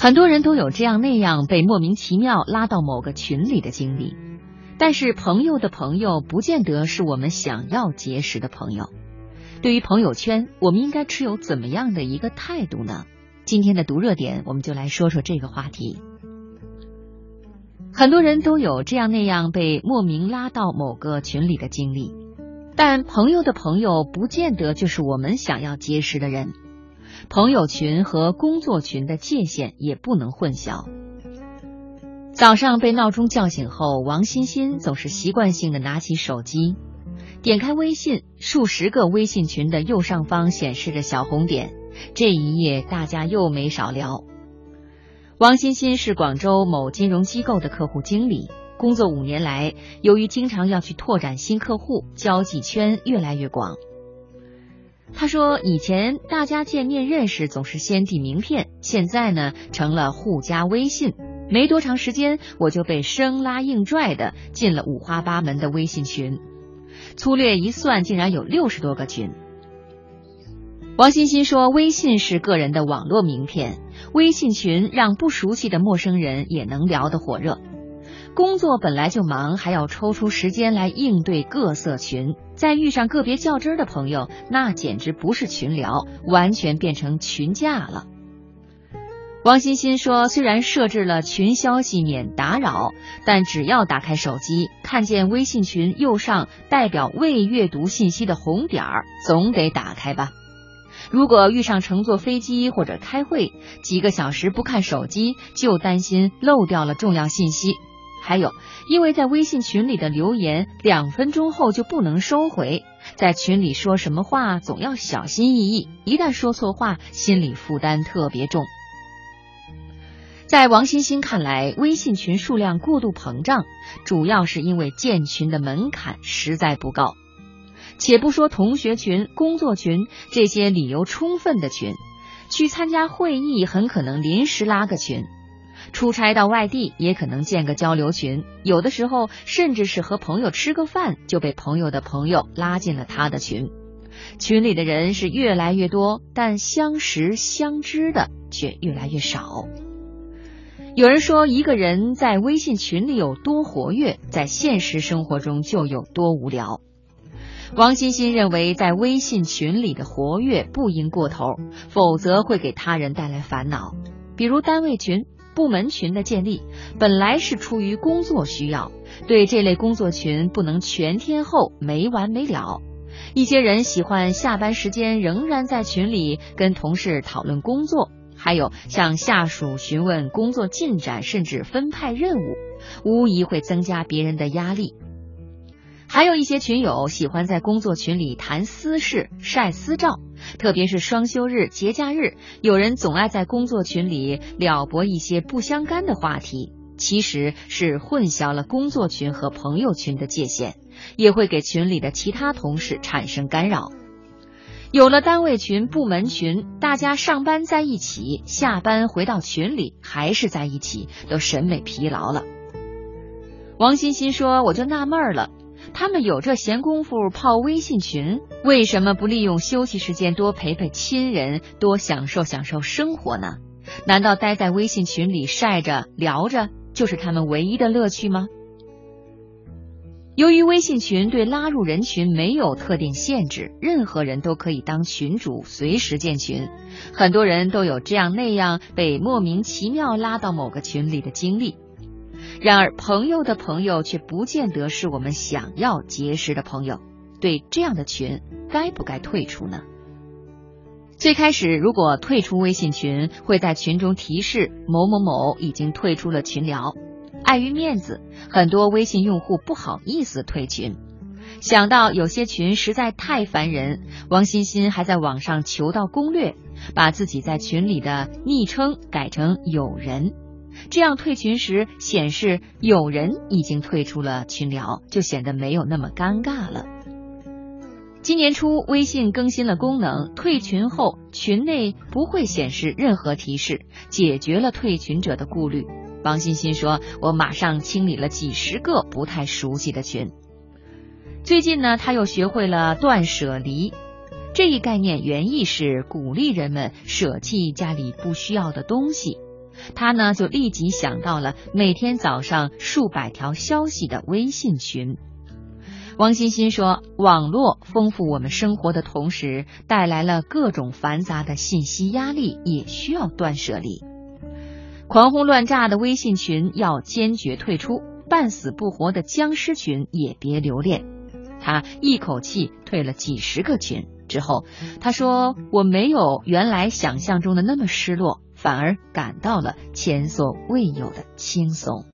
很多人都有这样那样被莫名其妙拉到某个群里的经历，但是朋友的朋友不见得是我们想要结识的朋友。对于朋友圈，我们应该持有怎么样的一个态度呢？今天的读热点，我们就来说说这个话题。很多人都有这样那样被莫名拉到某个群里的经历，但朋友的朋友不见得就是我们想要结识的人。朋友群和工作群的界限也不能混淆。早上被闹钟叫醒后，王欣欣总是习惯性的拿起手机，点开微信，数十个微信群的右上方显示着小红点。这一夜大家又没少聊。王欣欣是广州某金融机构的客户经理，工作五年来，由于经常要去拓展新客户，交际圈越来越广。他说：“以前大家见面认识总是先递名片，现在呢成了互加微信。没多长时间，我就被生拉硬拽的进了五花八门的微信群。粗略一算，竟然有六十多个群。”王欣欣说：“微信是个人的网络名片，微信群让不熟悉的陌生人也能聊得火热。”工作本来就忙，还要抽出时间来应对各色群，再遇上个别较真的朋友，那简直不是群聊，完全变成群架了。王欣欣说：“虽然设置了群消息免打扰，但只要打开手机，看见微信群右上代表未阅读信息的红点儿，总得打开吧。如果遇上乘坐飞机或者开会，几个小时不看手机，就担心漏掉了重要信息。”还有，因为在微信群里的留言两分钟后就不能收回，在群里说什么话总要小心翼翼，一旦说错话，心理负担特别重。在王欣欣看来，微信群数量过度膨胀，主要是因为建群的门槛实在不高。且不说同学群、工作群这些理由充分的群，去参加会议很可能临时拉个群。出差到外地也可能建个交流群，有的时候甚至是和朋友吃个饭就被朋友的朋友拉进了他的群。群里的人是越来越多，但相识相知的却越来越少。有人说，一个人在微信群里有多活跃，在现实生活中就有多无聊。王欣欣认为，在微信群里的活跃不应过头，否则会给他人带来烦恼，比如单位群。部门群的建立本来是出于工作需要，对这类工作群不能全天候没完没了。一些人喜欢下班时间仍然在群里跟同事讨论工作，还有向下属询问工作进展，甚至分派任务，无疑会增加别人的压力。还有一些群友喜欢在工作群里谈私事、晒私照，特别是双休日、节假日，有人总爱在工作群里撩拨一些不相干的话题，其实是混淆了工作群和朋友群的界限，也会给群里的其他同事产生干扰。有了单位群、部门群，大家上班在一起，下班回到群里还是在一起，都审美疲劳了。王欣欣说：“我就纳闷了。”他们有这闲工夫泡微信群，为什么不利用休息时间多陪陪亲人，多享受享受生活呢？难道待在微信群里晒着聊着就是他们唯一的乐趣吗？由于微信群对拉入人群没有特定限制，任何人都可以当群主，随时建群，很多人都有这样那样被莫名其妙拉到某个群里的经历。然而，朋友的朋友却不见得是我们想要结识的朋友。对这样的群，该不该退出呢？最开始，如果退出微信群，会在群中提示某某某已经退出了群聊。碍于面子，很多微信用户不好意思退群。想到有些群实在太烦人，王欣欣还在网上求到攻略，把自己在群里的昵称改成“友人”。这样退群时显示有人已经退出了群聊，就显得没有那么尴尬了。今年初，微信更新了功能，退群后群内不会显示任何提示，解决了退群者的顾虑。王欣欣说：“我马上清理了几十个不太熟悉的群。”最近呢，他又学会了断舍离，这一概念原意是鼓励人们舍弃家里不需要的东西。他呢就立即想到了每天早上数百条消息的微信群。王欣欣说：“网络丰富我们生活的同时，带来了各种繁杂的信息压力，也需要断舍离。狂轰乱炸的微信群要坚决退出，半死不活的僵尸群也别留恋。”他一口气退了几十个群之后，他说：“我没有原来想象中的那么失落，反而感到了前所未有的轻松。”